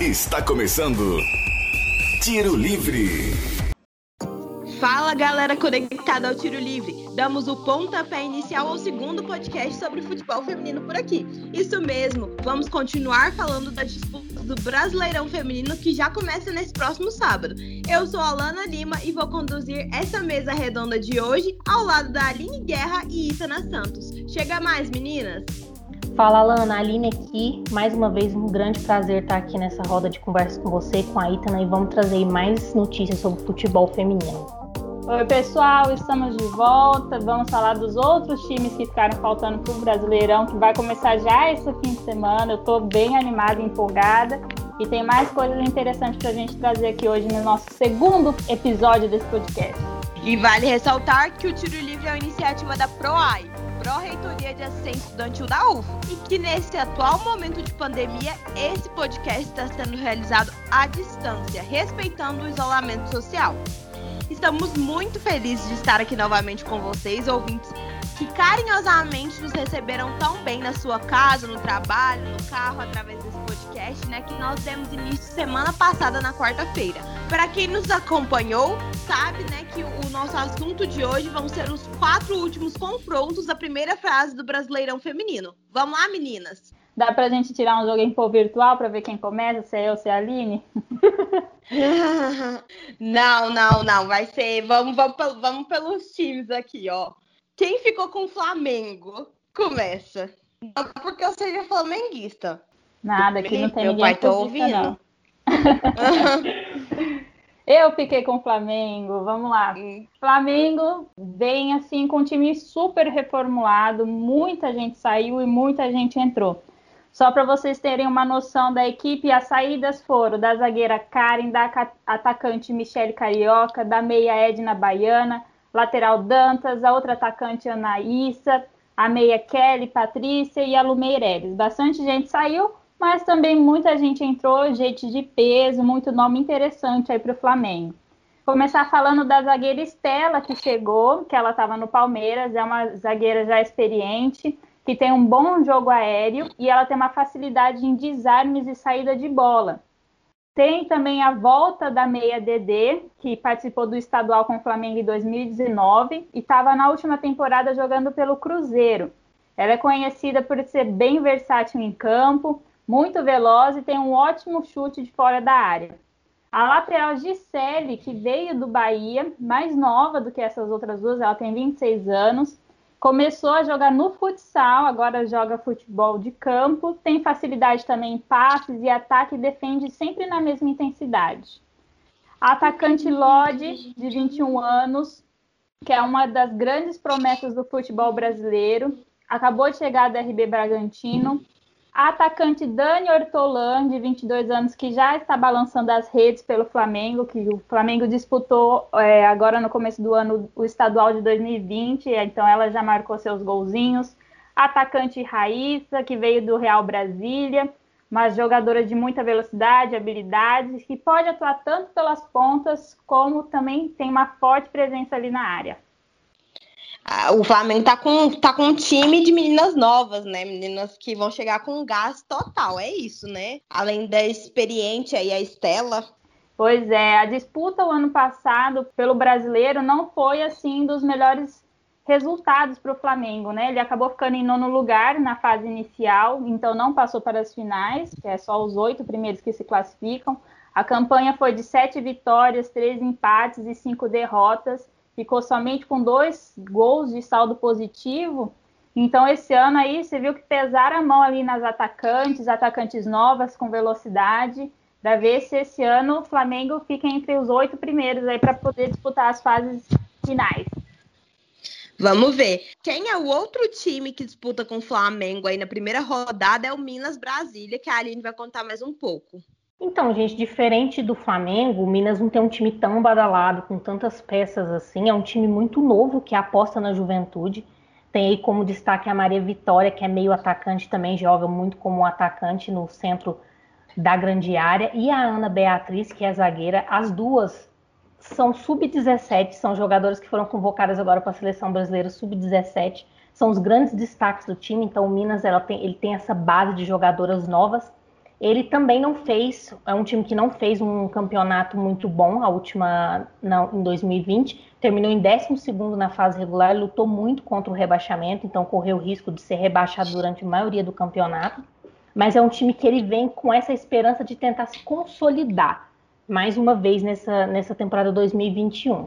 Está começando Tiro Livre. Fala galera conectada ao Tiro Livre. Damos o pontapé inicial ao segundo podcast sobre futebol feminino por aqui. Isso mesmo, vamos continuar falando das disputas do Brasileirão Feminino que já começa nesse próximo sábado. Eu sou a Alana Lima e vou conduzir essa mesa redonda de hoje ao lado da Aline Guerra e Itana Santos. Chega mais, meninas! Fala, Lana, Aline aqui. Mais uma vez, um grande prazer estar aqui nessa roda de conversa com você, com a Itana, e vamos trazer mais notícias sobre futebol feminino. Oi, pessoal, estamos de volta. Vamos falar dos outros times que ficaram faltando para o Brasileirão, que vai começar já esse fim de semana. Eu estou bem animada e empolgada. E tem mais coisas interessantes para a gente trazer aqui hoje no nosso segundo episódio desse podcast. E vale ressaltar que o Tiro Livre é uma iniciativa da PROAI, Pró-Reitoria de Assistência Estudantil da UF, e que nesse atual momento de pandemia, esse podcast está sendo realizado à distância, respeitando o isolamento social. Estamos muito felizes de estar aqui novamente com vocês, ouvintes, que carinhosamente nos receberam tão bem na sua casa, no trabalho, no carro, através desse podcast, né, que nós demos início semana passada na quarta-feira. Para quem nos acompanhou, sabe, né, que o nosso assunto de hoje vão ser os quatro últimos confrontos da primeira fase do Brasileirão Feminino. Vamos lá, meninas? Dá pra gente tirar um jogo em virtual para ver quem começa, se é eu, se é a Aline? não, não, não. Vai ser. Vamos, vamos, vamos pelos times aqui, ó. Quem ficou com o Flamengo? Começa. Não porque eu seja flamenguista. Nada, aqui não tem Meu ninguém pai tá ouvindo. Não. eu fiquei com o Flamengo, vamos lá. Hum. Flamengo vem assim com um time super reformulado, muita gente saiu e muita gente entrou. Só para vocês terem uma noção da equipe, as saídas foram da zagueira Karen, da atacante Michele Carioca, da meia Edna Baiana, lateral Dantas, a outra atacante Anaíssa, a meia Kelly, Patrícia e a Lu Meireles. Bastante gente saiu, mas também muita gente entrou, gente de peso, muito nome interessante aí para o Flamengo. Começar falando da zagueira Estela, que chegou, que ela estava no Palmeiras, é uma zagueira já experiente, que tem um bom jogo aéreo e ela tem uma facilidade em desarmes e saída de bola. Tem também a volta da meia DD, que participou do estadual com o Flamengo em 2019 e estava na última temporada jogando pelo Cruzeiro. Ela é conhecida por ser bem versátil em campo, muito veloz e tem um ótimo chute de fora da área. A lateral Gisele, que veio do Bahia, mais nova do que essas outras duas, ela tem 26 anos, Começou a jogar no futsal, agora joga futebol de campo, tem facilidade também em passes e ataque e defende sempre na mesma intensidade. Atacante Lodi, de 21 anos, que é uma das grandes promessas do futebol brasileiro, acabou de chegar do RB Bragantino, atacante Dani Ortolan, de 22 anos, que já está balançando as redes pelo Flamengo, que o Flamengo disputou é, agora no começo do ano o estadual de 2020, então ela já marcou seus golzinhos. Atacante Raíssa, que veio do Real Brasília, uma jogadora de muita velocidade, habilidade, que pode atuar tanto pelas pontas, como também tem uma forte presença ali na área o Flamengo tá com, tá com um time de meninas novas, né? Meninas que vão chegar com gás total, é isso, né? Além da experiente aí, a Estela. Pois é, a disputa o ano passado pelo brasileiro não foi assim dos melhores resultados para o Flamengo, né? Ele acabou ficando em nono lugar na fase inicial, então não passou para as finais, que é só os oito primeiros que se classificam. A campanha foi de sete vitórias, três empates e cinco derrotas ficou somente com dois gols de saldo positivo. Então, esse ano aí, você viu que pesaram a mão ali nas atacantes, atacantes novas com velocidade, para ver se esse ano o Flamengo fica entre os oito primeiros aí para poder disputar as fases finais. Vamos ver. Quem é o outro time que disputa com o Flamengo aí na primeira rodada é o Minas Brasília, que a Aline vai contar mais um pouco. Então, gente, diferente do Flamengo, o Minas não tem um time tão badalado, com tantas peças assim. É um time muito novo que aposta na juventude. Tem aí como destaque a Maria Vitória, que é meio atacante também, joga muito como atacante no centro da grande área. E a Ana Beatriz, que é zagueira. As duas são sub-17, são jogadoras que foram convocadas agora para a seleção brasileira sub-17. São os grandes destaques do time. Então, o Minas ela tem, ele tem essa base de jogadoras novas Ele também não fez, é um time que não fez um campeonato muito bom, a última em 2020, terminou em 12 na fase regular, lutou muito contra o rebaixamento, então correu o risco de ser rebaixado durante a maioria do campeonato. Mas é um time que ele vem com essa esperança de tentar se consolidar mais uma vez nessa, nessa temporada 2021.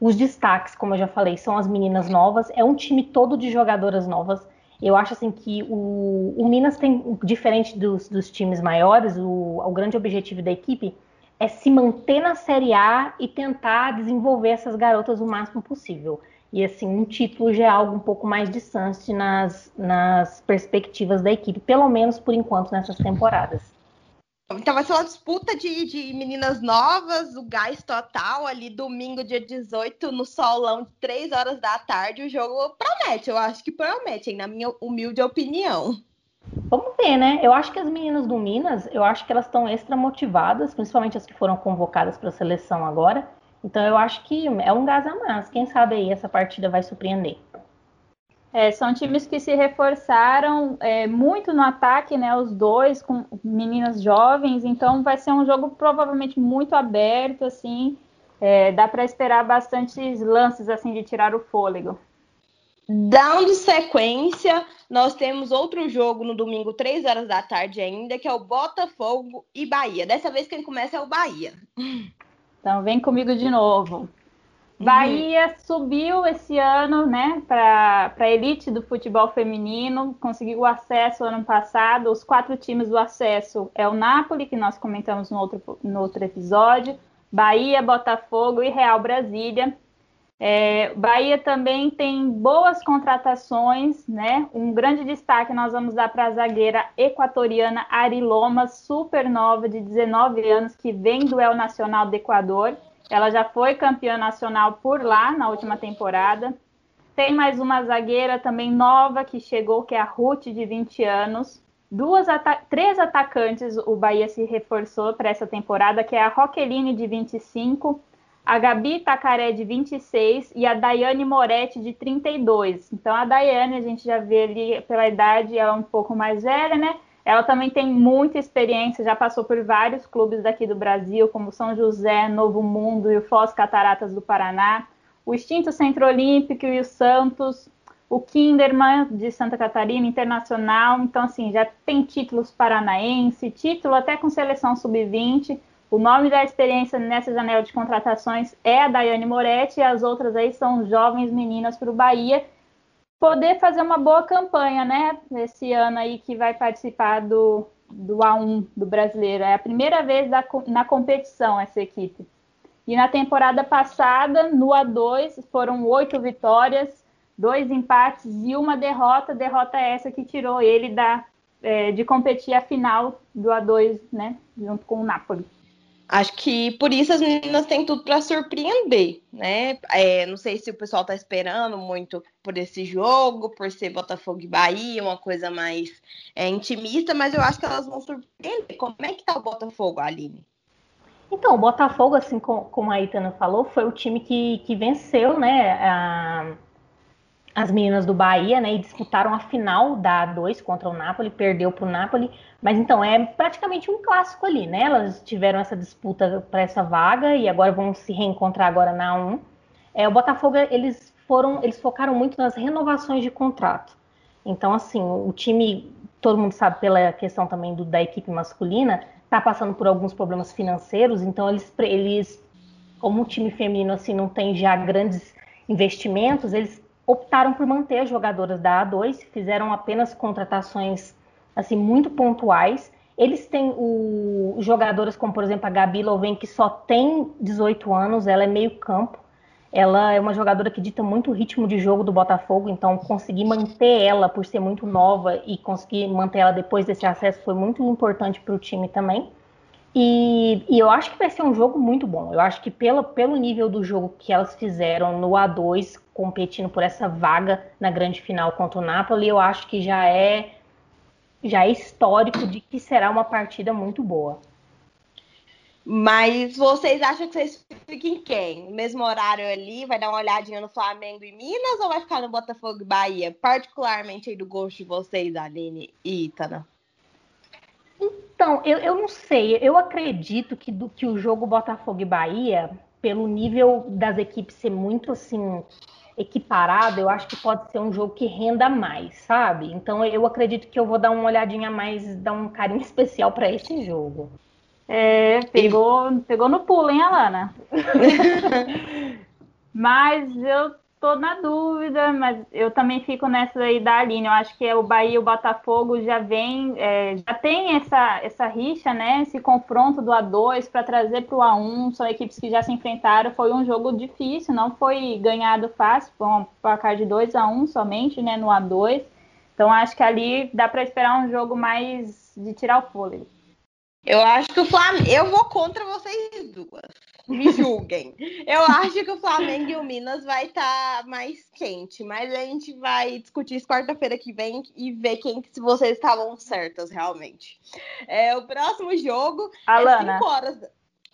Os destaques, como eu já falei, são as meninas novas, é um time todo de jogadoras novas. Eu acho assim que o, o Minas tem, diferente dos, dos times maiores, o, o grande objetivo da equipe é se manter na Série A e tentar desenvolver essas garotas o máximo possível. E assim, um título já é algo um pouco mais distante nas, nas perspectivas da equipe, pelo menos por enquanto nessas temporadas. Então vai ser uma disputa de, de meninas novas, o gás total ali, domingo, dia 18, no solão de 3 horas da tarde. O jogo promete, eu acho que promete, hein, na minha humilde opinião. Vamos ver, né? Eu acho que as meninas do Minas, eu acho que elas estão extra motivadas, principalmente as que foram convocadas para a seleção agora. Então eu acho que é um gás a mais. Quem sabe aí essa partida vai surpreender. É, são times que se reforçaram é, muito no ataque, né? Os dois com meninas jovens, então vai ser um jogo provavelmente muito aberto, assim. É, dá para esperar bastantes lances assim de tirar o fôlego. Dando sequência, nós temos outro jogo no domingo, 3 horas da tarde ainda, que é o Botafogo e Bahia. Dessa vez quem começa é o Bahia. Então vem comigo de novo. Bahia uhum. subiu esse ano, né, para a elite do futebol feminino, conseguiu acesso ano passado. Os quatro times do acesso é o Napoli, que nós comentamos no outro, no outro episódio, Bahia, Botafogo e Real Brasília. É, Bahia também tem boas contratações, né? Um grande destaque nós vamos dar para a zagueira equatoriana Ari Loma, super nova, de 19 anos, que vem do El Nacional do Equador. Ela já foi campeã nacional por lá na última temporada. Tem mais uma zagueira também nova que chegou, que é a Ruth, de 20 anos. Duas ata três atacantes o Bahia se reforçou para essa temporada, que é a Roqueline, de 25, a Gabi Tacaré, de 26, e a Daiane Moretti, de 32. Então, a Daiane, a gente já vê ali pela idade, ela é um pouco mais velha, né? Ela também tem muita experiência, já passou por vários clubes daqui do Brasil, como São José, Novo Mundo e o Foz Cataratas do Paraná, o Extinto Centro Olímpico e o Santos, o Kinderman de Santa Catarina Internacional. Então, assim, já tem títulos paranaense, título até com seleção sub-20. O nome da experiência nessa janela de contratações é a Daiane Moretti e as outras aí são jovens meninas para o Bahia poder fazer uma boa campanha, né? Nesse ano aí que vai participar do, do A1 do brasileiro. É a primeira vez da, na competição essa equipe. E na temporada passada, no A2, foram oito vitórias, dois empates e uma derrota. Derrota essa que tirou ele da, é, de competir a final do A2, né? Junto com o Napoli. Acho que por isso as meninas têm tudo para surpreender, né? É, não sei se o pessoal tá esperando muito por esse jogo, por ser Botafogo e Bahia, uma coisa mais é, intimista, mas eu acho que elas vão surpreender. Como é que tá o Botafogo, Aline? Então, o Botafogo, assim como a Itana falou, foi o time que, que venceu, né? A as meninas do Bahia, né, e disputaram a final da A2 contra o Napoli, perdeu para o Napoli, mas então é praticamente um clássico ali, né? Elas tiveram essa disputa para essa vaga e agora vão se reencontrar agora na A1. É, o Botafogo eles foram, eles focaram muito nas renovações de contrato. Então assim, o time, todo mundo sabe pela questão também do, da equipe masculina, está passando por alguns problemas financeiros, então eles, eles, como o time feminino assim não tem já grandes investimentos, eles optaram por manter as jogadoras da A2, fizeram apenas contratações assim muito pontuais. Eles têm o, jogadoras como, por exemplo, a Gabi Louven, que só tem 18 anos, ela é meio campo. Ela é uma jogadora que dita muito o ritmo de jogo do Botafogo, então conseguir manter ela por ser muito nova e conseguir manter ela depois desse acesso foi muito importante para o time também. E, e, eu acho que vai ser um jogo muito bom. Eu acho que pelo, pelo nível do jogo que elas fizeram no A2, competindo por essa vaga na grande final contra o Napoli, eu acho que já é já é histórico de que será uma partida muito boa. Mas vocês acham que vocês fiquem em quem? Mesmo horário ali, vai dar uma olhadinha no Flamengo e Minas ou vai ficar no Botafogo e Bahia? Particularmente aí do gosto de vocês, Aline e Itana. Então, eu, eu não sei. Eu acredito que, do, que o jogo Botafogo e Bahia, pelo nível das equipes ser muito assim equiparado, eu acho que pode ser um jogo que renda mais, sabe? Então eu acredito que eu vou dar uma olhadinha mais, dar um carinho especial para esse jogo. É, pegou, pegou no pulo, hein, Alana? Mas eu tô na dúvida, mas eu também fico nessa aí da Aline. Eu acho que é o Bahia e o Botafogo já vem, é, já tem essa, essa rixa, né? Esse confronto do A2 para trazer para o A1. São equipes que já se enfrentaram. Foi um jogo difícil, não foi ganhado fácil, foi um placar de 2 a 1 somente, né? No A2. Então acho que ali dá para esperar um jogo mais de tirar o fôlego. Eu acho que o Flamengo. Eu vou contra vocês duas. Me julguem. Eu acho que o Flamengo e o Minas vai estar tá mais quente, mas a gente vai discutir isso quarta-feira que vem e ver quem se vocês estavam certas realmente. É, o próximo jogo Alana, é 5 horas.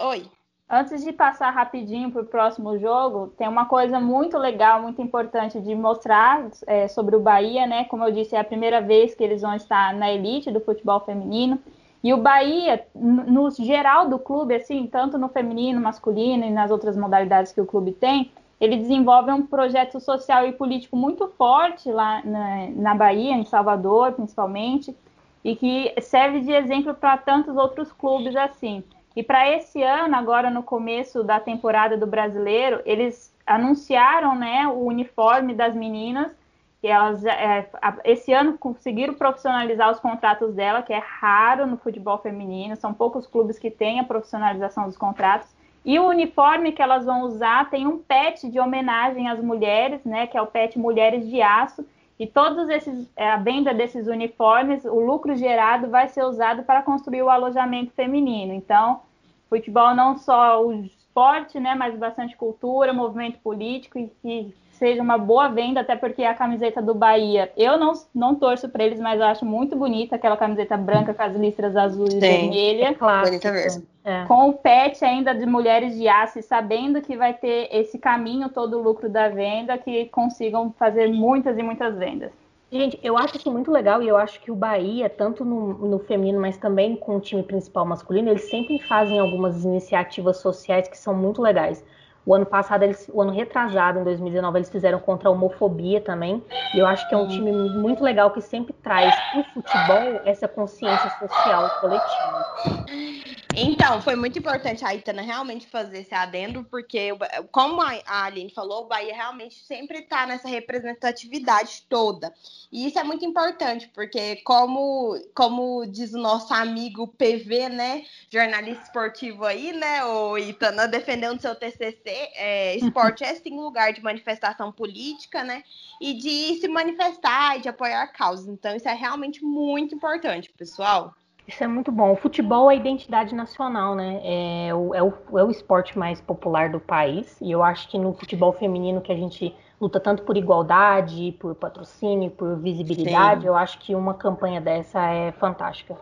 Oi. Antes de passar rapidinho para o próximo jogo, tem uma coisa muito legal, muito importante de mostrar é, sobre o Bahia, né? Como eu disse, é a primeira vez que eles vão estar na elite do futebol feminino. E o Bahia, no geral do clube, assim, tanto no feminino, masculino e nas outras modalidades que o clube tem, ele desenvolve um projeto social e político muito forte lá na, na Bahia, em Salvador, principalmente, e que serve de exemplo para tantos outros clubes assim. E para esse ano, agora no começo da temporada do Brasileiro, eles anunciaram né, o uniforme das meninas que elas é, esse ano conseguiram profissionalizar os contratos dela, que é raro no futebol feminino, são poucos clubes que têm a profissionalização dos contratos. E o uniforme que elas vão usar tem um pet de homenagem às mulheres, né, que é o pet Mulheres de Aço. E todos esses é, a venda desses uniformes, o lucro gerado vai ser usado para construir o alojamento feminino. Então, futebol não só o esporte, né, mas bastante cultura, movimento político e, e seja uma boa venda, até porque a camiseta do Bahia, eu não, não torço para eles, mas eu acho muito bonita aquela camiseta branca com as listras azuis e vermelha. É bonita mesmo. É. Com o pet ainda de mulheres de aço, sabendo que vai ter esse caminho todo o lucro da venda, que consigam fazer muitas e muitas vendas. Gente, eu acho isso muito legal e eu acho que o Bahia, tanto no, no, feminino, mas também com o time principal masculino, eles sempre fazem algumas iniciativas sociais que são muito legais. O ano passado, eles, o ano retrasado, em 2019, eles fizeram contra a homofobia também. E eu acho que é um time muito legal que sempre traz para o futebol essa consciência social coletiva. Então, foi muito importante a Itana realmente fazer esse adendo, porque, como a Aline falou, o Bahia realmente sempre está nessa representatividade toda. E isso é muito importante, porque, como, como diz o nosso amigo PV, né, jornalista esportivo aí, né, o Itana, defendendo seu TCC, é, esporte é sim lugar de manifestação política, né, e de se manifestar e de apoiar causas. Então, isso é realmente muito importante, pessoal. Isso é muito bom. O futebol é a identidade nacional, né? É o, é, o, é o esporte mais popular do país. E eu acho que no futebol feminino, que a gente luta tanto por igualdade, por patrocínio, por visibilidade, Sim. eu acho que uma campanha dessa é fantástica.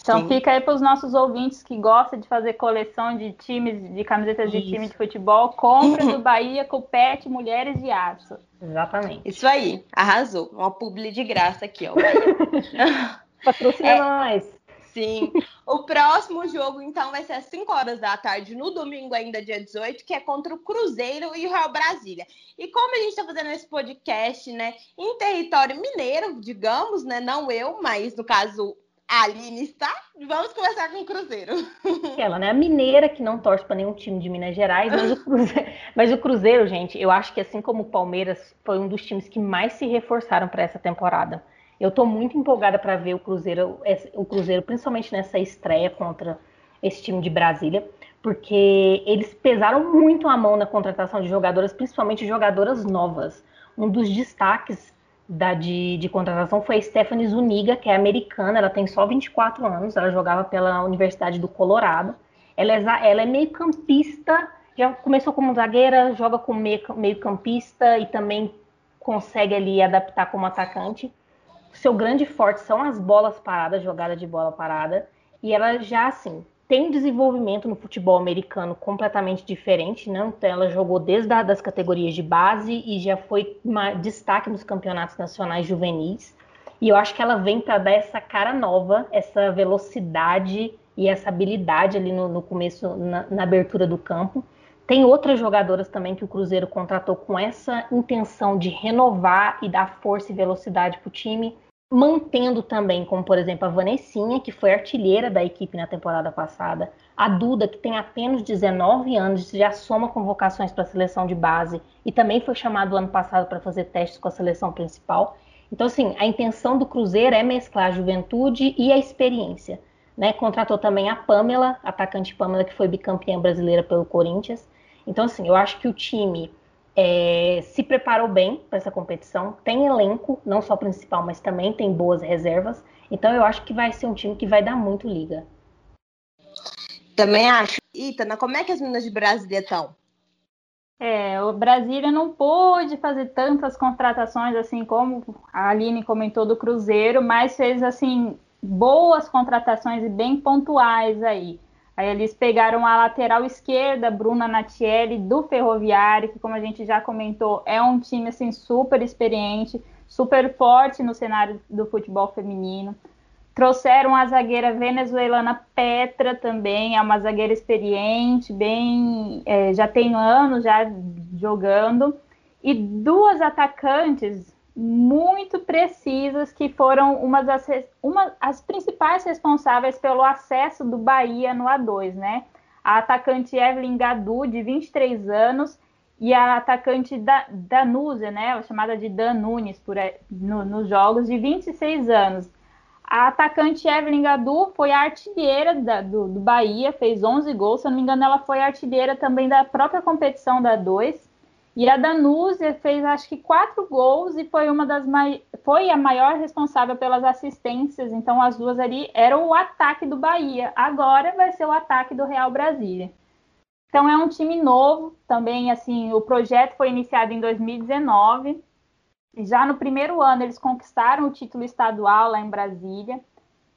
Então Sim. fica aí para os nossos ouvintes que gostam de fazer coleção de times, de camisetas Isso. de time de futebol, compra do Bahia com Pet Mulheres de Aço. Exatamente. Isso aí, arrasou. Uma publi de graça aqui, ó. Patrocina é, nós. Sim. O próximo jogo, então, vai ser às 5 horas da tarde, no domingo, ainda dia 18, que é contra o Cruzeiro e o Real Brasília. E como a gente está fazendo esse podcast, né, em território mineiro, digamos, né, não eu, mas no caso a Aline está, vamos começar com o Cruzeiro. Ela, né, a mineira que não torce para nenhum time de Minas Gerais, mas o, Cruzeiro, mas o Cruzeiro, gente, eu acho que assim como o Palmeiras, foi um dos times que mais se reforçaram para essa temporada. Eu estou muito empolgada para ver o Cruzeiro, o Cruzeiro, principalmente nessa estreia contra esse time de Brasília, porque eles pesaram muito a mão na contratação de jogadoras, principalmente jogadoras novas. Um dos destaques da, de, de contratação foi a Stephanie Zuniga, que é americana, ela tem só 24 anos, ela jogava pela Universidade do Colorado. Ela é, ela é meio campista, já começou como zagueira, joga como meio, meio campista e também consegue ali adaptar como atacante seu grande forte são as bolas paradas, jogada de bola parada, e ela já assim tem desenvolvimento no futebol americano completamente diferente, né? Então ela jogou desde a, das categorias de base e já foi uma, destaque nos campeonatos nacionais juvenis. E eu acho que ela vem para dar essa cara nova, essa velocidade e essa habilidade ali no, no começo, na, na, abertura do campo. Tem outras jogadoras também que o Cruzeiro contratou com essa intenção de renovar e dar força e velocidade para o time, mantendo também, como por exemplo a Vanessinha, que foi artilheira da equipe na temporada passada, a Duda, que tem apenas 19 anos, já soma convocações para a seleção de base e também foi chamado ano passado para fazer testes com a seleção principal. Então, assim, a intenção do Cruzeiro é mesclar a juventude e a experiência. Né? Contratou também a Pamela, atacante Pamela, que foi bicampeã brasileira pelo Corinthians. Então, assim, eu acho que o time é, se preparou bem para essa competição, tem elenco, não só principal, mas também tem boas reservas. Então, eu acho que vai ser um time que vai dar muito liga. Também acho. Itana, como é que as meninas de Brasília estão? É, o Brasília não pôde fazer tantas contratações assim como a Aline comentou do Cruzeiro, mas fez assim boas contratações e bem pontuais aí. Aí eles pegaram a lateral esquerda, Bruna Natielli, do Ferroviário, que como a gente já comentou, é um time assim super experiente, super forte no cenário do futebol feminino. Trouxeram a zagueira venezuelana Petra também, é uma zagueira experiente, bem, é, já tem anos já jogando, e duas atacantes muito precisas que foram uma das uma, as principais responsáveis pelo acesso do Bahia no A2, né? A atacante Evelyn Gadu, de 23 anos, e a atacante da, Danúzia, né? Chamada de Dan Nunes por, no, nos jogos, de 26 anos. A atacante Evelyn Gadu foi a artilheira da, do, do, Bahia, fez 11 gols. Se eu não me engano, ela foi artilheira também da própria competição da 2. E a Danúzia fez acho que quatro gols e foi uma das foi a maior responsável pelas assistências. Então as duas ali eram o ataque do Bahia. Agora vai ser o ataque do Real Brasília. Então é um time novo, também assim, o projeto foi iniciado em 2019 já no primeiro ano, eles conquistaram o título estadual lá em Brasília.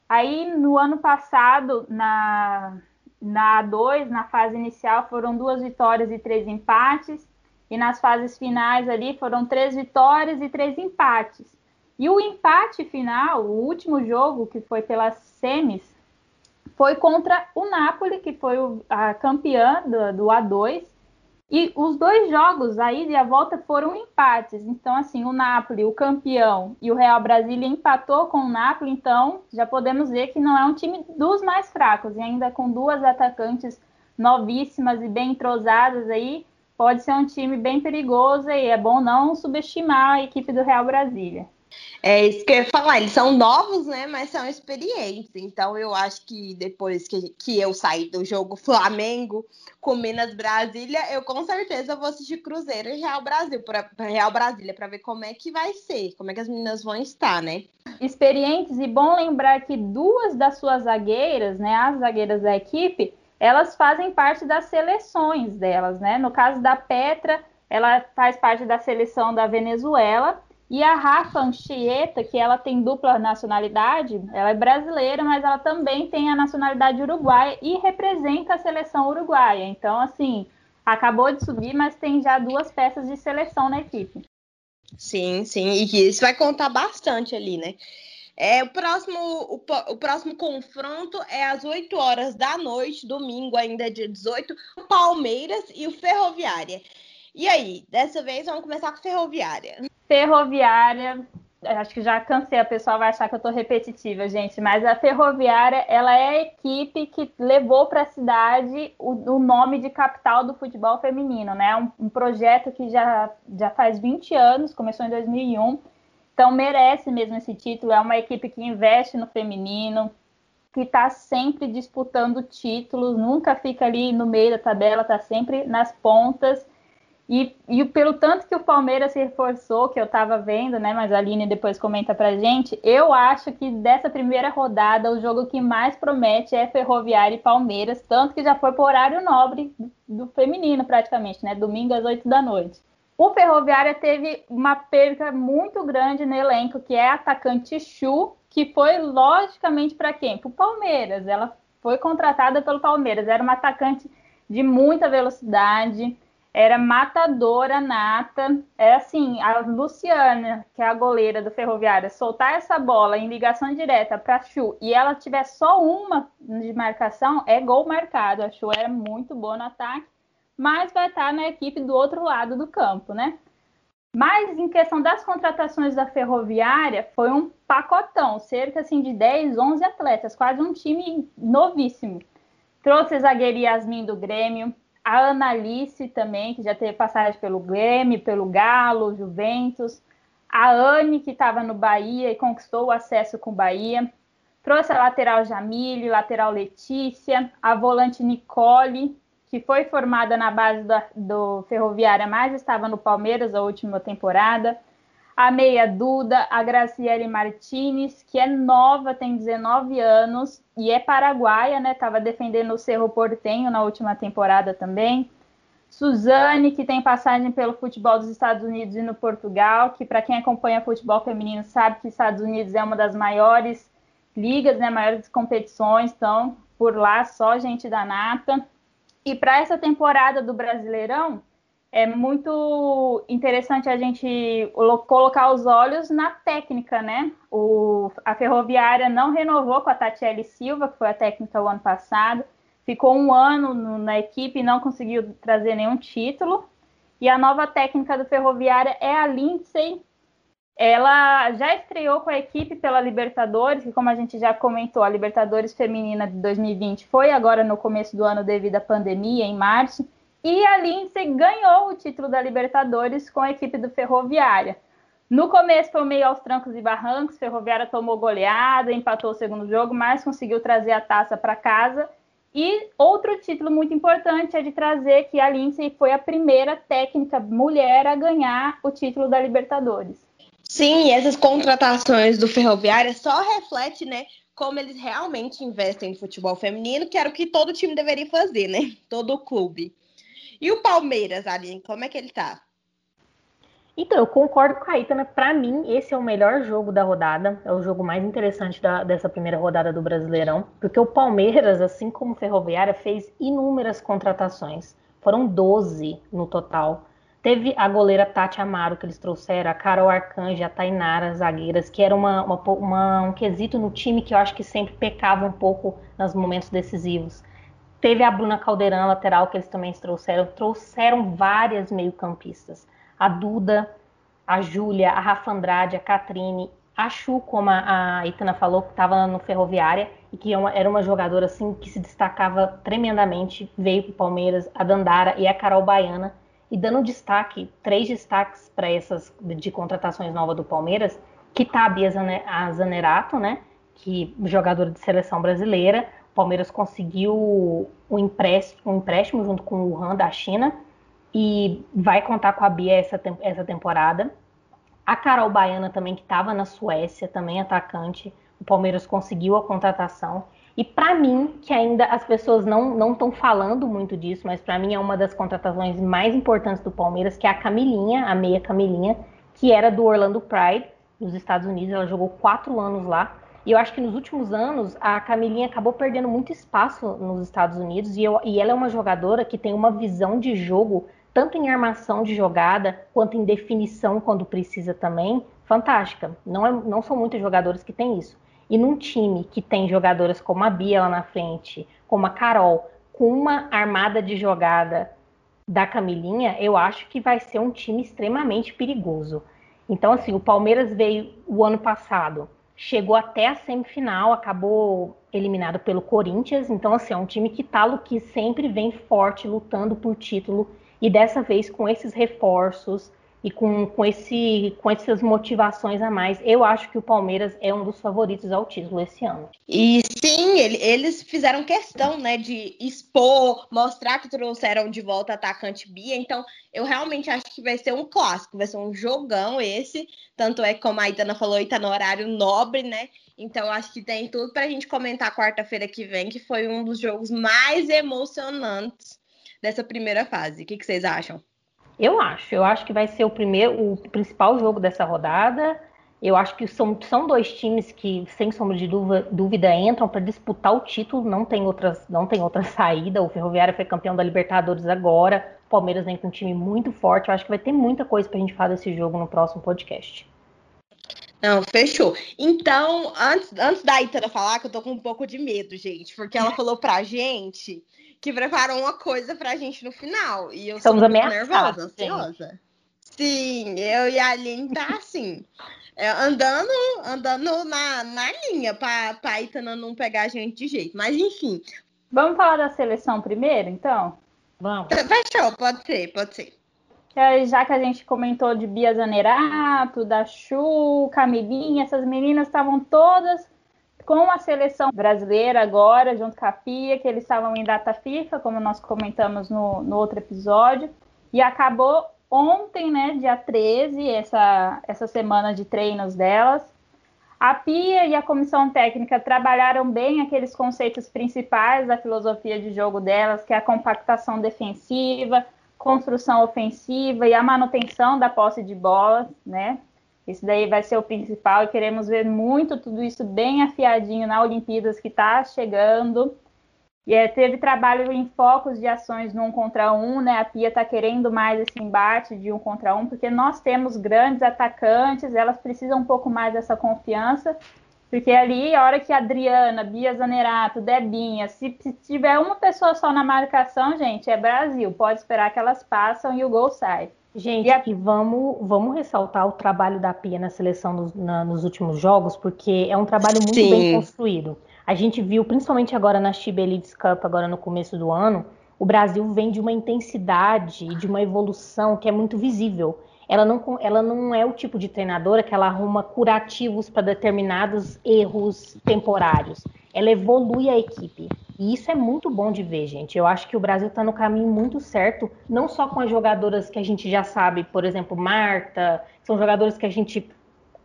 Aí, no ano passado, na, na A2, na fase inicial, foram duas vitórias e três empates. E nas fases finais ali foram três vitórias e três empates. E o empate final, o último jogo, que foi pelas semis, foi contra o Napoli, que foi a campeã do, do A2, e os dois jogos, a ida e a volta, foram empates. Então, assim, o Napoli, o campeão, e o Real Brasília empatou com o Napoli. Então, já podemos ver que não é um time dos mais fracos. E ainda com duas atacantes novíssimas e bem entrosadas aí, pode ser um time bem perigoso. E é bom não subestimar a equipe do Real Brasília. É isso que eu ia falar, eles são novos, né? Mas são experientes. Então eu acho que depois que, que eu sair do jogo Flamengo com Minas Brasília, eu com certeza vou assistir Cruzeiro e Real Brasil para Real Brasília para ver como é que vai ser, como é que as meninas vão estar, né? Experientes e bom lembrar que duas das suas zagueiras, né, as zagueiras da equipe, elas fazem parte das seleções delas, né? No caso da Petra, ela faz parte da seleção da Venezuela e a Rafa Anchieta, que ela tem dupla nacionalidade, ela é brasileira, mas ela também tem a nacionalidade uruguaia e representa a seleção uruguaia. Então, assim, acabou de subir, mas tem já duas peças de seleção na equipe. Sim, sim, e isso vai contar bastante ali, né? É, o, próximo, o, o, próximo confronto é às 8 horas da noite, domingo, ainda dia 18, o Palmeiras e o Ferroviária. E aí, dessa vez vamos começar com Ferroviária. Ferroviária, acho que já cansei, a pessoa vai achar que eu estou repetitiva, gente, mas a Ferroviária, ela é a equipe que levou para a cidade o, o, nome de capital do futebol feminino, né? Um, um, projeto que já, já faz 20 anos, começou em 2001, então merece mesmo esse título. É uma equipe que investe no feminino, que está sempre disputando títulos, nunca fica ali no meio da tabela, está sempre nas pontas e, e pelo tanto que o Palmeiras se reforçou, que eu estava vendo, né? Mas a Aline depois comenta pra gente, eu acho que dessa primeira rodada o jogo que mais promete é Ferroviária e Palmeiras, tanto que já foi por horário nobre do, feminino, praticamente, né? Domingo às 8 da noite. O Ferroviária teve uma perda muito grande no elenco, que é atacante Chu, que foi logicamente para quem? Para o Palmeiras. Ela foi contratada pelo Palmeiras, era uma atacante de muita velocidade era matadora nata. É assim, a Luciana, que é a goleira do Ferroviária, soltar essa bola em ligação direta para Chu e ela tiver só uma de marcação, é gol marcado. A Chu era muito boa no ataque, mas vai estar na equipe do outro lado do campo, né? Mas em questão das contratações da Ferroviária, foi um pacotão, cerca assim, de 10, 11 atletas, quase um time novíssimo. Trouxe a zagueira Yasmin do Grêmio, a Analice também, que já teve passagem pelo Grêmio, pelo Galo, Juventus. A Anne, que estava no Bahia e conquistou o acesso com o Bahia. Trouxe a lateral Jamile, lateral Letícia, a volante Nicole, que foi formada na base do Ferroviária, mas estava no Palmeiras a última temporada a meia Duda, a Graciele Martinez, que é nova, tem 19 anos e é paraguaia, né? Tava defendendo o Cerro Portenho na última temporada também. Suzane, que tem passagem pelo futebol dos Estados Unidos e no Portugal, que para quem acompanha futebol feminino sabe que Estados Unidos é uma das maiores ligas, né, maiores competições, então por lá só gente da nata. E para essa temporada do Brasileirão, é muito interessante a gente colocar os olhos na técnica, né? O, a Ferroviária não renovou com a Tatiele Silva, que foi a técnica o ano passado, ficou um ano no, na equipe e não conseguiu trazer nenhum título. E a nova técnica do Ferroviária é a Lindsay. Ela já estreou com a equipe pela Libertadores, que como a gente já comentou, a Libertadores Feminina de 2020 foi agora no começo do ano devido à pandemia, em março e a Lindsay ganhou o título da Libertadores com a equipe do Ferroviária. No começo foi meio aos trancos e barrancos, Ferroviária tomou goleada, empatou o segundo jogo, mas conseguiu trazer a taça para casa. E outro título muito importante é de trazer que a Lindsay foi a primeira técnica mulher a ganhar o título da Libertadores. Sim, essas contratações do Ferroviária só reflete, né, como eles realmente investem no futebol feminino, que era o que todo time deveria fazer, né? Todo clube. E o Palmeiras, Aline, como é que ele tá? Então, eu concordo com a Ita, né? Para mim, esse é o melhor jogo da rodada. É o jogo mais interessante da, dessa primeira rodada do Brasileirão. Porque o Palmeiras, assim como o Ferroviária, fez inúmeras contratações. Foram 12 no total. Teve a goleira Tati Amaro, que eles trouxeram, a Carol Arcanjo, a Tainara, zagueiras, que era uma, uma, uma, um quesito no time que eu acho que sempre pecava um pouco nos momentos decisivos. Teve a Bruna Caldeirão, lateral, que eles também trouxeram. Trouxeram várias meio-campistas. A Duda, a Júlia, a Rafa Andrade, a Catrine, a Chu, como a, Itana falou, que estava no Ferroviária e que é era uma jogadora assim que se destacava tremendamente, veio para o Palmeiras, a Dandara e a Carol Baiana. E dando destaque, três destaques para essas de contratações novas do Palmeiras, que tá a Bia Zanerato, né? Que jogadora de seleção brasileira, Palmeiras conseguiu um empréstimo, um empréstimo junto com o Wuhan da China e vai contar com a Bia essa, essa temporada. A Carol Baiana também, que estava na Suécia, também atacante. O Palmeiras conseguiu a contratação. E para mim, que ainda as pessoas não estão falando muito disso, mas para mim é uma das contratações mais importantes do Palmeiras, que é a Camilinha, a meia Camilinha, que era do Orlando Pride, nos Estados Unidos. Ela jogou quatro anos lá. E eu acho que nos últimos anos a Camilinha acabou perdendo muito espaço nos Estados Unidos e, eu, e ela é uma jogadora que tem uma visão de jogo, tanto em armação de jogada quanto em definição quando precisa também, fantástica. Não, é, não são muitos jogadores que têm isso. E num time que tem jogadoras como a Bia lá na frente, como a Carol, com uma armada de jogada da Camilinha, eu acho que vai ser um time extremamente perigoso. Então, assim, o Palmeiras veio o ano passado chegou até a semifinal, acabou eliminado pelo Corinthians. Então, assim, é um time que tá que sempre vem forte, lutando por título. E dessa vez, com esses reforços e com, com, esse, com essas motivações a mais, eu acho que o Palmeiras é um dos favoritos ao título esse ano. E sim, ele, eles fizeram questão né, de expor, mostrar que trouxeram de volta atacante Bia. Então, eu realmente acho que vai ser um clássico, vai ser um jogão esse. Tanto é que, como a Itana falou, está no horário nobre, né? Então, acho que tem tudo para a gente comentar quarta-feira que vem, que foi um dos jogos mais emocionantes dessa primeira fase. O que, que vocês acham? Eu acho, eu acho que vai ser o primeiro, o principal jogo dessa rodada. Eu acho que são, são dois times que, sem sombra de dúvida, dúvida entram para disputar o título. Não tem, outras, não tem outra saída. O Ferroviário foi campeão da Libertadores agora. O Palmeiras vem com um time muito forte. Eu acho que vai ter muita coisa pra gente falar desse jogo no próximo podcast. Não, fechou. Então, antes, antes da Itana falar, que eu tô com um pouco de medo, gente, porque ela falou pra gente que preparou uma coisa pra gente no final. E eu Estamos sou muito nervosa, ansiosa. Sim, eu e a Aline tá assim. É, andando andando na, na linha pra, pra Itana não pegar a gente de jeito. Mas enfim. Vamos falar da seleção primeiro, então? Vamos. Fechou, pode ser, pode ser. Já que a gente comentou de Bia Zanerato, da Chu, Camilinha, essas meninas estavam todas com a seleção brasileira agora, junto com a Pia, que eles estavam em data FIFA, como nós comentamos no, no outro episódio, e acabou ontem, né, dia 13, essa, essa semana de treinos delas. A Pia e a comissão técnica trabalharam bem aqueles conceitos principais da filosofia de jogo delas, que é a compactação defensiva, construção ofensiva e a manutenção da posse de bola, né? Isso daí vai ser o principal e queremos ver muito tudo isso bem afiadinho na Olimpíadas que está chegando. E é, teve trabalho em focos de ações no um contra um, né? A Pia está querendo mais esse embate de um contra um, porque nós temos grandes atacantes, elas precisam um pouco mais dessa confiança, porque ali, a hora que a Adriana, Bia Zanerato, Debinha, se, se tiver uma pessoa só na marcação, gente, é Brasil, pode esperar que elas passam e o gol sai. Gente, e, vamos, vamos ressaltar o trabalho da Pia na seleção nos, na, nos últimos jogos, porque é um trabalho muito Sim. bem construído. A gente viu, principalmente agora na FIBA Elite Cup, agora no começo do ano, o Brasil vem de uma intensidade e de uma evolução que é muito visível. Ela não, ela não é o tipo de treinadora que ela arruma curativos para determinados erros temporários. Ela evolui a equipe. E isso é muito bom de ver, gente. Eu acho que o Brasil está no caminho muito certo, não só com as jogadoras que a gente já sabe, por exemplo, Marta, são jogadoras que a gente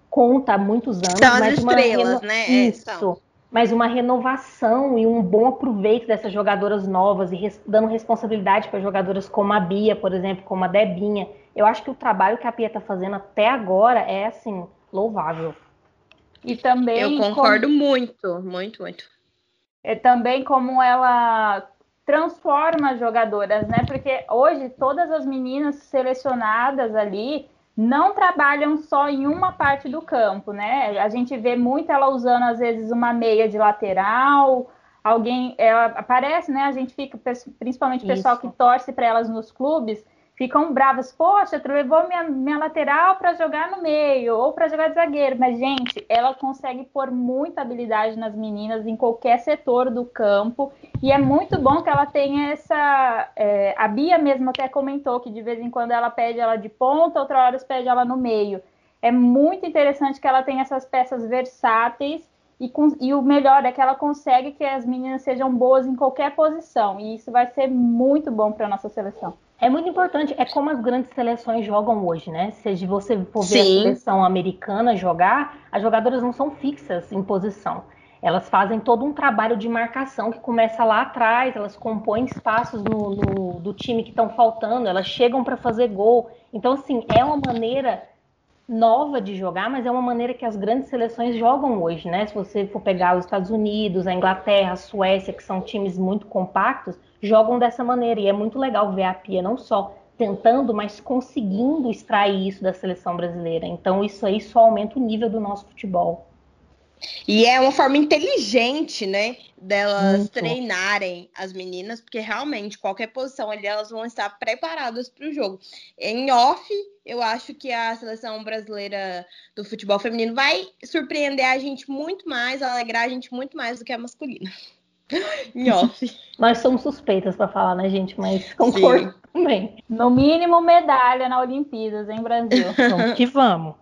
conta há muitos anos. São as estrelas, né? É, isso mas uma renovação e um bom aproveito dessas jogadoras novas e res, dando responsabilidade para jogadoras como a Bia, por exemplo, como a Debinha. Eu acho que o trabalho que a Bia está fazendo até agora é assim louvável. E também eu concordo como... muito, muito, muito. É também como ela transforma as jogadoras, né? Porque hoje todas as meninas selecionadas ali não trabalham só em uma parte do campo, né? A gente vê muito ela usando, às vezes, uma meia de lateral, alguém ela aparece, né? A gente fica, principalmente o pessoal que torce para elas nos clubes, ficam bravas. Poxa, levou minha, minha lateral para jogar no meio ou para jogar de zagueiro. Mas, gente, ela consegue pôr muita habilidade nas meninas em qualquer setor do campo. E é muito bom que ela tenha essa. É, a Bia mesmo até comentou que de vez em quando ela pede ela de ponta, outra hora pede ela no meio. É muito interessante que ela tenha essas peças versáteis. E, com, e, o melhor é que ela consegue que as meninas sejam boas em qualquer posição. E isso vai ser muito bom para a nossa seleção. É muito importante, é como as grandes seleções jogam hoje, né? Se você for ver Sim. a seleção americana jogar, as jogadoras não são fixas em posição. Elas fazem todo um trabalho de marcação que começa lá atrás, elas compõem espaços no, no do time que estão faltando, elas chegam para fazer gol. Então, assim, é uma maneira nova de jogar, mas é uma maneira que as grandes seleções jogam hoje, né? Se você for pegar os Estados Unidos, a Inglaterra, a Suécia, que são times muito compactos, jogam dessa maneira. E é muito legal ver a Pia não só tentando, mas conseguindo extrair isso da seleção brasileira. Então, isso aí só aumenta o nível do nosso futebol. E é uma forma inteligente, né, delas Muito. treinarem as meninas, porque realmente qualquer posição ali elas vão estar preparadas para o jogo. Em off, eu acho que a seleção brasileira do futebol feminino vai surpreender a gente muito mais, alegrar a gente muito mais do que a masculina em off. Nós somos suspeitas para falar, né, gente? Mas concordo Sim. também. No mínimo, medalha na Olimpíadas, em Brasil. Vamos que vamos.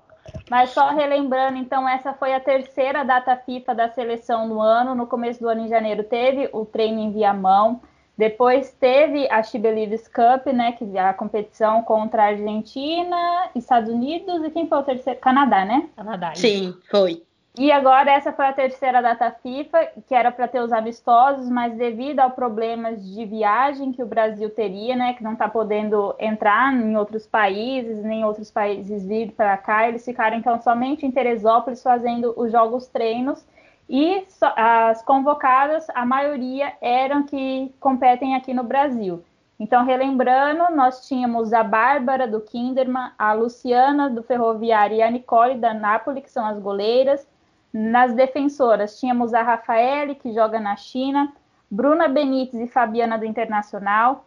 Mas só relembrando, então, essa foi a terceira data FIFA da seleção no ano. No começo do ano, em janeiro, teve o treino em Viamão. Depois teve a She Believes Cup, né? Que é a competição contra a Argentina, Estados Unidos e quem foi o terceiro? Canadá, né? Canadá. Sim, foi. E agora essa foi a terceira data FIFA, que era para ter os amistosos, mas devido a problemas de viagem que o Brasil teria, né, que não está podendo entrar em outros países, nem outros países vir para cá, eles ficaram então somente em Teresópolis fazendo os jogos treinos e as convocadas, a maioria eram que competem aqui no Brasil. Então, relembrando, nós tínhamos a Bárbara do Kinderman, a Luciana do Ferroviário e a Nicole da Napoli, que são as goleiras. Nas defensoras, tínhamos a Rafaele, que joga na China, Bruna Benítez e Fabiana do Internacional,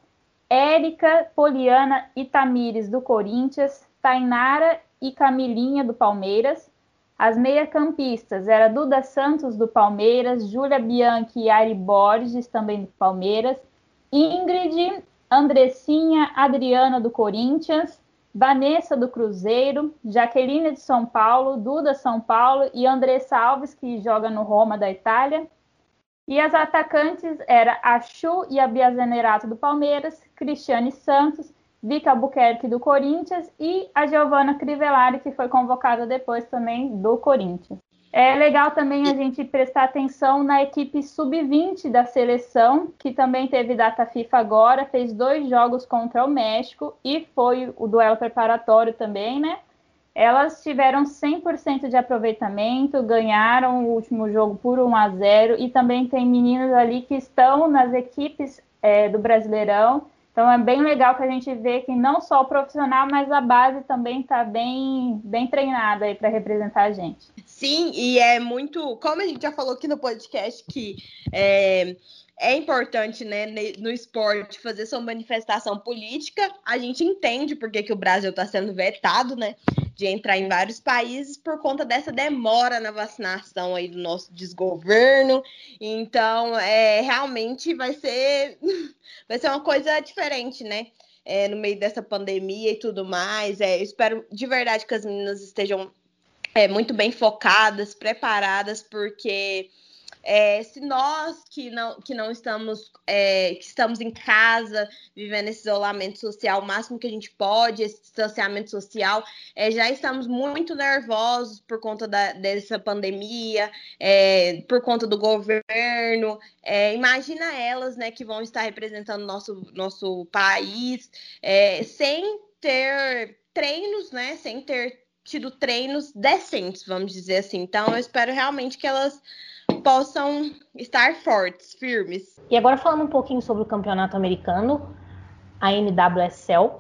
Érica, Poliana e Tamires do Corinthians, Tainara e Camilinha do Palmeiras. As meia-campistas era Duda Santos do Palmeiras, Júlia Bianchi e Ari Borges também do Palmeiras, Ingrid Andressinha Adriana do Corinthians, Vanessa do Cruzeiro, Jaqueline de São Paulo, Duda São Paulo e Andressa Alves, que joga no Roma da Itália. E as atacantes era a Chu e a Biazanerato do Palmeiras, Cristiane Santos, Vika Albuquerque do Corinthians e a Giovana Crivellari, que foi convocada depois também do Corinthians. É legal também a gente prestar atenção na equipe sub-20 da seleção, que também teve data FIFA agora, fez dois jogos contra o México e foi o duelo preparatório também, né? Elas tiveram 100% de aproveitamento, ganharam o último jogo por 1 a 0 e também tem meninas ali que estão nas equipes é, do Brasileirão então é bem legal que a gente vê que não só o profissional, mas a base também está bem, bem treinada aí para representar a gente. Sim, e é muito, como a gente já falou aqui no podcast, que é, é importante, né, no esporte fazer sua manifestação política. A gente entende porque que o Brasil está sendo vetado, né? de entrar em vários países por conta dessa demora na vacinação aí do nosso desgoverno. Então, é, realmente vai ser, vai ser uma coisa diferente, né? É, no meio dessa pandemia e tudo mais. É, eu espero de verdade que as meninas estejam é, muito bem focadas, preparadas, porque é, se nós que não, que não estamos, é, que estamos em casa, vivendo esse isolamento social o máximo que a gente pode, esse distanciamento social, é, já estamos muito nervosos por conta da, dessa pandemia, é, por conta do governo. É, imagina elas, né, que vão estar representando nosso, nosso país é, sem ter treinos, né, sem ter tido treinos decentes, vamos dizer assim. Então, eu espero realmente que elas possam estar fortes, firmes. E agora falando um pouquinho sobre o campeonato americano, a NWSL,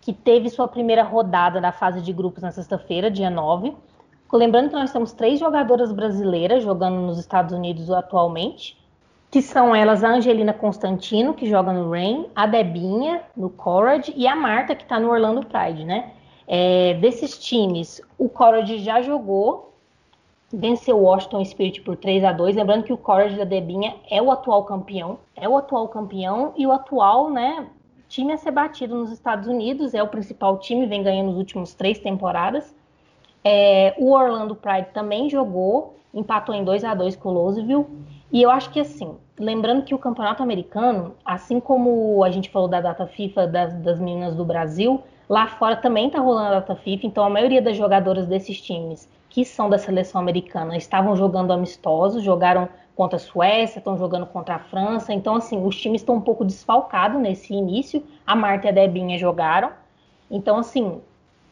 que teve sua primeira rodada da fase de grupos na sexta-feira, dia 9. Lembrando que nós temos três jogadoras brasileiras jogando nos Estados Unidos atualmente, que são elas a Angelina Constantino, que joga no Rain, a Debinha, no Courage, e a Marta, que está no Orlando Pride, né? É, desses times, o Courage já jogou venceu o Washington Spirit por 3 a 2 Lembrando que o Courage da Debinha é o atual campeão, é o atual campeão e o atual, né, time a ser batido nos Estados Unidos, é o principal time, vem ganhando nos últimos três temporadas. É, o Orlando Pride também jogou, empatou em 2 a 2 com o Louisville. E eu acho que assim, lembrando que o campeonato americano, assim como a gente falou da data FIFA das, das meninas do Brasil, lá fora também está rolando a data FIFA, então a maioria das jogadoras desses times que são da seleção americana estavam jogando amistosos, jogaram contra a Suécia, estão jogando contra a França. Então, assim, os times estão um pouco desfalcados nesse início. A Marta e a Debinha jogaram. Então, assim,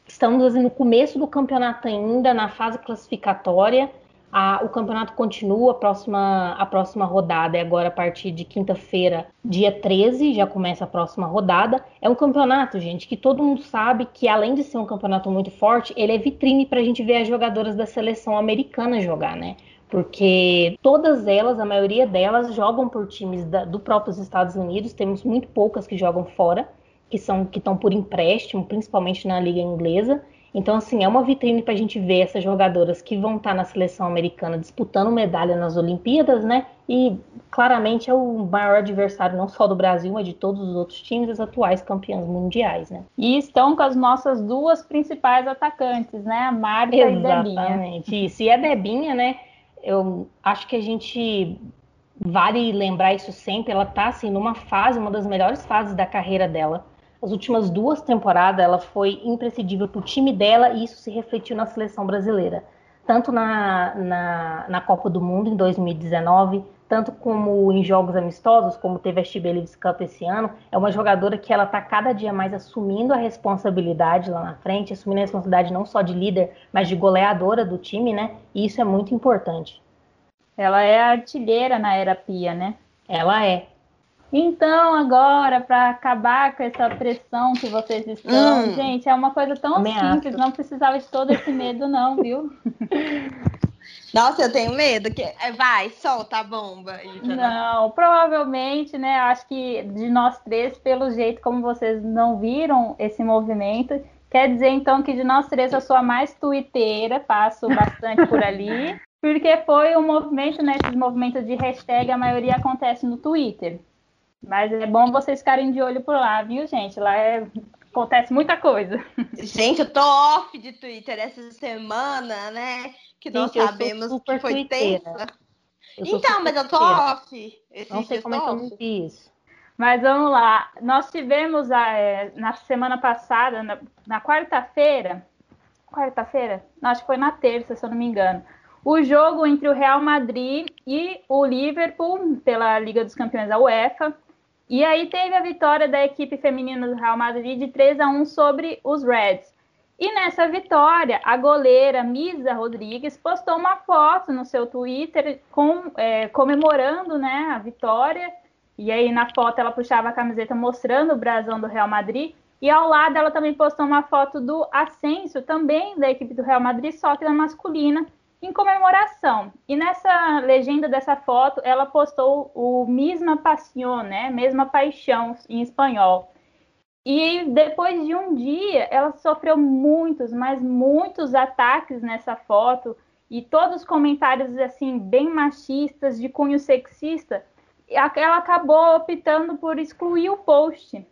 estamos assim, no começo do campeonato ainda, na fase classificatória. A, o campeonato continua, a próxima, a próxima rodada é agora a partir de quinta-feira, dia 13, já começa a próxima rodada. É um campeonato, gente, que todo mundo sabe que além de ser um campeonato muito forte, ele é vitrine para a gente ver as jogadoras da seleção americana jogar, né? Porque todas elas, a maioria delas, jogam por times da, do próprios Estados Unidos, temos muito poucas que jogam fora, que são que estão por empréstimo, principalmente na liga inglesa. Então, assim, é uma vitrine para a gente ver essas jogadoras que vão estar tá na seleção americana disputando medalha nas Olimpíadas, né? E claramente é o maior adversário não só do Brasil, mas de todos os outros times, as atuais campeãs mundiais, né? E estão com as nossas duas principais atacantes, né? A Marta Exatamente. e a Debinha. Exatamente. Isso. E a Debinha, né? Eu acho que a gente vale lembrar isso sempre. Ela tá assim numa fase, uma das melhores fases da carreira dela as últimas duas temporadas ela foi imprescindível para o time dela e isso se refletiu na seleção brasileira. Tanto na, na, na, Copa do Mundo em 2019, tanto como em jogos amistosos, como teve a Chibelives Cup esse ano, é uma jogadora que ela está cada dia mais assumindo a responsabilidade lá na frente, assumindo a responsabilidade não só de líder, mas de goleadora do time, né? E isso é muito importante. Ela é artilheira na era Pia, né? Ela é. Então, agora, para acabar com essa pressão que vocês estão, hum, gente, é uma coisa tão ameaça. simples, não precisava de todo esse medo, não, viu? Nossa, eu tenho medo. Que... É, vai, solta a bomba. Não, provavelmente, né? Acho que de nós três, pelo jeito como vocês não viram esse movimento, quer dizer então que de nós três eu sou a mais tuiteira, passo bastante por ali. Porque foi um movimento, né? Esses movimentos de hashtag, a maioria acontece no Twitter. Mas é bom vocês ficarem de olho por lá, viu, gente? Lá é... acontece muita coisa. Gente, eu tô off de Twitter essa semana, né? Que nós gente, sabemos que foi tensa. Então, mas eu tô off. Não sei como é que eu não vi isso. Mas vamos lá. Nós tivemos é, na semana passada, na, na quarta-feira, quarta-feira? Acho que foi na terça, se eu não me engano o jogo entre o Real Madrid e o Liverpool pela Liga dos Campeões da UEFA. E aí teve a vitória da equipe feminina do Real Madrid de 3 a 1 sobre os Reds. E nessa vitória, a goleira Misa Rodrigues postou uma foto no seu Twitter com, é, comemorando né, a vitória. E aí na foto ela puxava a camiseta mostrando o brasão do Real Madrid. E ao lado ela também postou uma foto do Asensio, também da equipe do Real Madrid, só que na masculina, em comemoração. E nessa legenda dessa foto, ela postou o Misma Passion, né? Mesma paixão em espanhol. E depois de um dia, ela sofreu muitos, mas muitos ataques nessa foto e todos os comentários assim bem machistas, de cunho sexista. Ela acabou optando por excluir o post.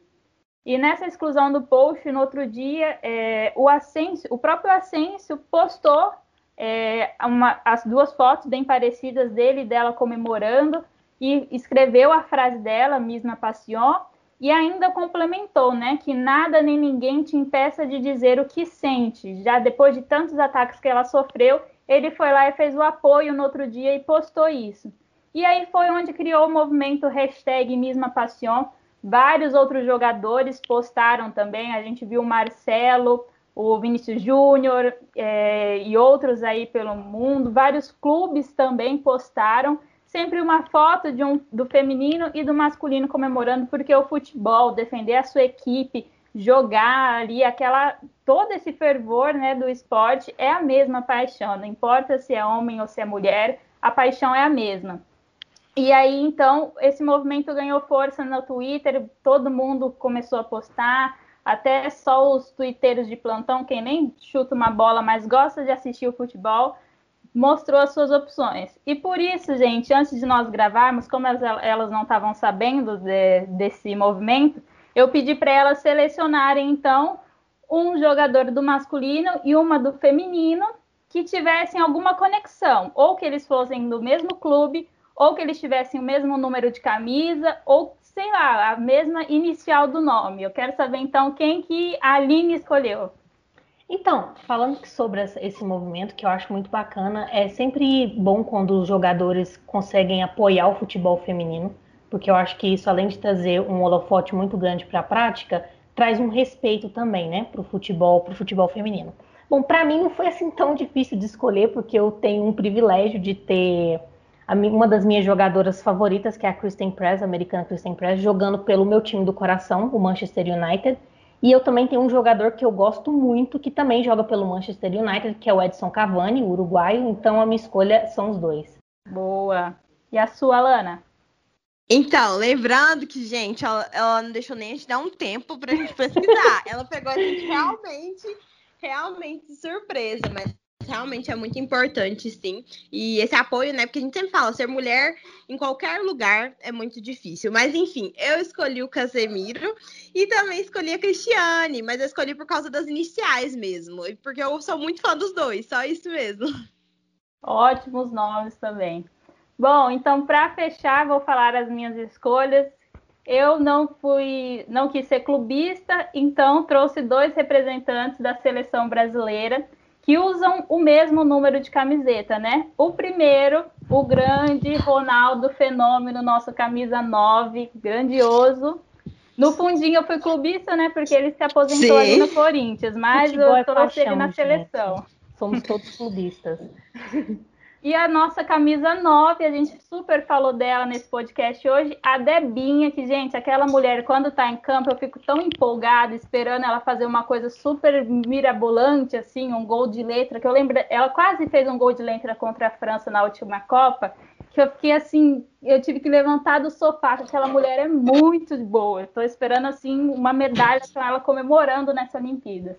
E nessa exclusão do post, no outro dia, é, o Ascenso, o próprio Ascenso postou é, uma, as duas fotos bem parecidas dele e dela comemorando, e escreveu a frase dela, mesma passion, e ainda complementou, né, que nada nem ninguém te impeça de dizer o que sente. Já depois de tantos ataques que ela sofreu, ele foi lá e fez o apoio no outro dia e postou isso. E aí foi onde criou o movimento hashtag Misma Passion. Vários outros jogadores postaram também. A gente viu o Marcelo, o Vinícius Júnior é, e outros aí pelo mundo. Vários clubes também postaram sempre uma foto de um, do feminino e do masculino comemorando, porque o futebol, defender a sua equipe, jogar ali aquela todo esse fervor né, do esporte é a mesma paixão, não importa se é homem ou se é mulher, a paixão é a mesma. E aí, então, esse movimento ganhou força no Twitter, todo mundo começou a postar, até só os twitteiros de plantão, quem nem chuta uma bola, mas gosta de assistir o futebol, mostrou as suas opções. E por isso, gente, antes de nós gravarmos, como elas, elas não estavam sabendo de, desse movimento, eu pedi para elas selecionarem, então, um jogador do masculino e uma do feminino que tivessem alguma conexão, ou que eles fossem do mesmo clube, ou que eles tivessem o mesmo número de camisa, ou sei lá, a mesma inicial do nome. Eu quero saber então quem que a Aline escolheu. Então, falando sobre esse movimento que eu acho muito bacana, é sempre bom quando os jogadores conseguem apoiar o futebol feminino, porque eu acho que isso, além de trazer um holofote muito grande para a prática, traz um respeito também, né, para o futebol, para o futebol feminino. Bom, para mim não foi assim tão difícil de escolher, porque eu tenho um privilégio de ter uma das minhas jogadoras favoritas, que é a Kristen Press, a americana Kristen Press, jogando pelo meu time do coração, o Manchester United. E eu também tenho um jogador que eu gosto muito, que também joga pelo Manchester United, que é o Edson Cavani, o uruguaio. Então a minha escolha são os dois. Boa. E a sua, Lana? Então, lembrando que, gente, ela, ela não deixou nem a gente dar um tempo pra gente pesquisar. ela pegou a gente realmente, realmente surpresa, mas realmente é muito importante, sim. E esse apoio, né? Porque a gente sempre fala, ser mulher em qualquer lugar é muito difícil. Mas enfim, eu escolhi o Casemiro e também escolhi a Cristiane, mas eu escolhi por causa das iniciais mesmo. Porque eu sou muito fã dos dois, só isso mesmo. Ótimos nomes também. Bom, então para fechar, vou falar as minhas escolhas. Eu não fui, não quis ser clubista, então trouxe dois representantes da seleção brasileira que usam o mesmo número de camiseta, né? O primeiro, o grande Ronaldo Fenômeno, nosso camisa 9, grandioso. No fundinho eu fui clubista, né? Porque ele se aposentou Sim. ali no Corinthians, mas Futebol eu é é ele na seleção. Gente. Somos todos clubistas. E a nossa camisa 9, a gente super falou dela nesse podcast hoje, a Debinha, que, gente, aquela mulher, quando tá em campo, eu fico tão empolgada, esperando ela fazer uma coisa super mirabolante, assim, um gol de letra, que eu lembro, ela quase fez um gol de letra contra a França na última Copa, que eu fiquei assim, eu tive que levantar do sofá, aquela mulher é muito boa. Estou esperando, assim, uma medalha com ela comemorando nessa Olimpíada.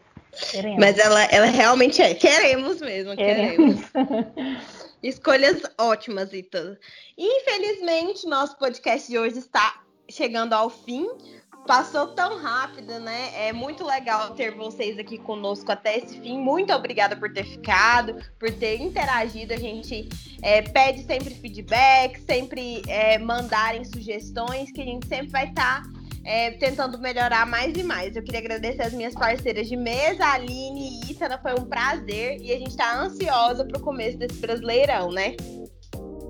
Queremos. Mas ela, ela realmente é. Queremos mesmo, queremos. queremos. Escolhas ótimas, Ita. Infelizmente, nosso podcast de hoje está chegando ao fim. Passou tão rápido, né? É muito legal ter vocês aqui conosco até esse fim. Muito obrigada por ter ficado, por ter interagido. A gente é, pede sempre feedback, sempre é, mandarem sugestões, que a gente sempre vai estar tá é, tentando melhorar mais e mais. Eu queria agradecer as minhas parceiras de mesa, Aline e Ítana, foi um prazer e a gente está ansiosa para o começo desse Brasileirão, né?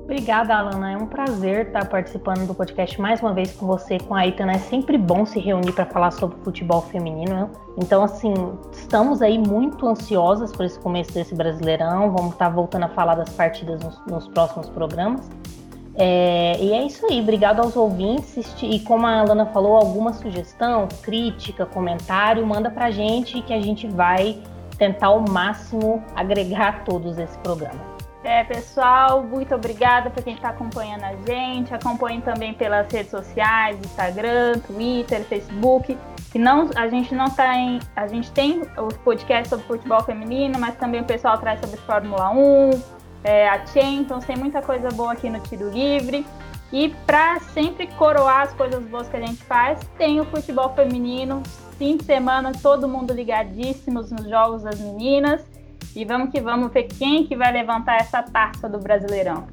Obrigada, Alana. É um prazer estar participando do podcast mais uma vez com você, com a Itana. É sempre bom se reunir para falar sobre futebol feminino. Né? Então, assim, estamos aí muito ansiosas por esse começo desse Brasileirão. Vamos estar voltando a falar das partidas nos, nos próximos programas. É, e é isso aí, obrigado aos ouvintes. E como a Alana falou, alguma sugestão, crítica, comentário, manda pra gente que a gente vai tentar ao máximo agregar a todos esse programa. É, pessoal, muito obrigada para quem está acompanhando a gente. Acompanhe também pelas redes sociais, Instagram, Twitter, Facebook. Que não, a gente não tá em. A gente tem os podcasts sobre futebol feminino, mas também o pessoal traz sobre Fórmula 1, é, a Champions, tem muita coisa boa aqui no Tiro Livre. E para sempre coroar as coisas boas que a gente faz, tem o futebol feminino. Fim de semana, todo mundo ligadíssimos nos jogos das meninas. E vamos que vamos ver quem que vai levantar essa taça do Brasileirão.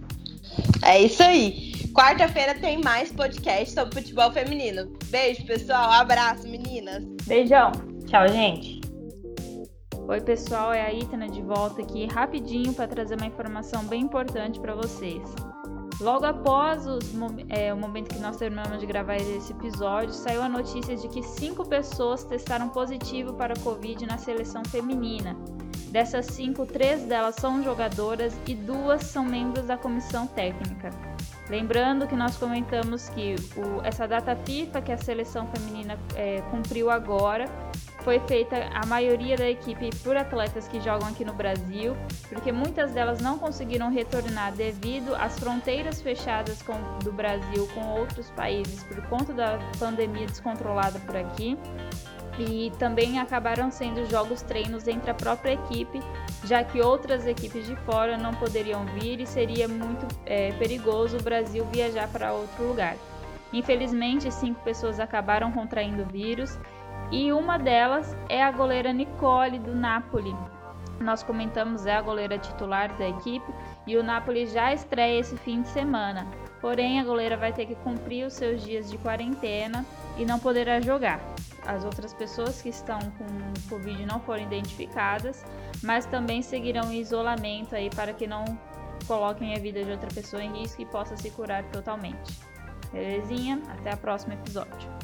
É isso aí. Quarta-feira tem mais podcast sobre futebol feminino. Beijo, pessoal. Abraço, meninas. Beijão. Tchau, gente. Oi, pessoal, é a Itana de volta aqui rapidinho para trazer uma informação bem importante para vocês. Logo após os, é, o momento que nós terminamos de gravar esse episódio, saiu a notícia de que cinco pessoas testaram positivo para a Covid na seleção feminina. Dessas cinco, três delas são jogadoras e duas são membros da comissão técnica. Lembrando que nós comentamos que o, essa data FIFA que a seleção feminina é, cumpriu agora foi feita a maioria da equipe por atletas que jogam aqui no Brasil, porque muitas delas não conseguiram retornar devido às fronteiras fechadas com, do Brasil com outros países por conta da pandemia descontrolada por aqui. E também acabaram sendo jogos treinos entre a própria equipe, já que outras equipes de fora não poderiam vir e seria muito é, perigoso o Brasil viajar para outro lugar. Infelizmente, cinco pessoas acabaram contraindo o vírus e uma delas é a goleira Nicole do Napoli. Nós comentamos, é a goleira titular da equipe e o Napoli já estreia esse fim de semana. Porém, a goleira vai ter que cumprir os seus dias de quarentena e não poderá jogar. As outras pessoas que estão com Covid não foram identificadas, mas também seguirão em isolamento aí para que não coloquem a vida de outra pessoa em risco e possa se curar totalmente. Belezinha? Até o próximo episódio.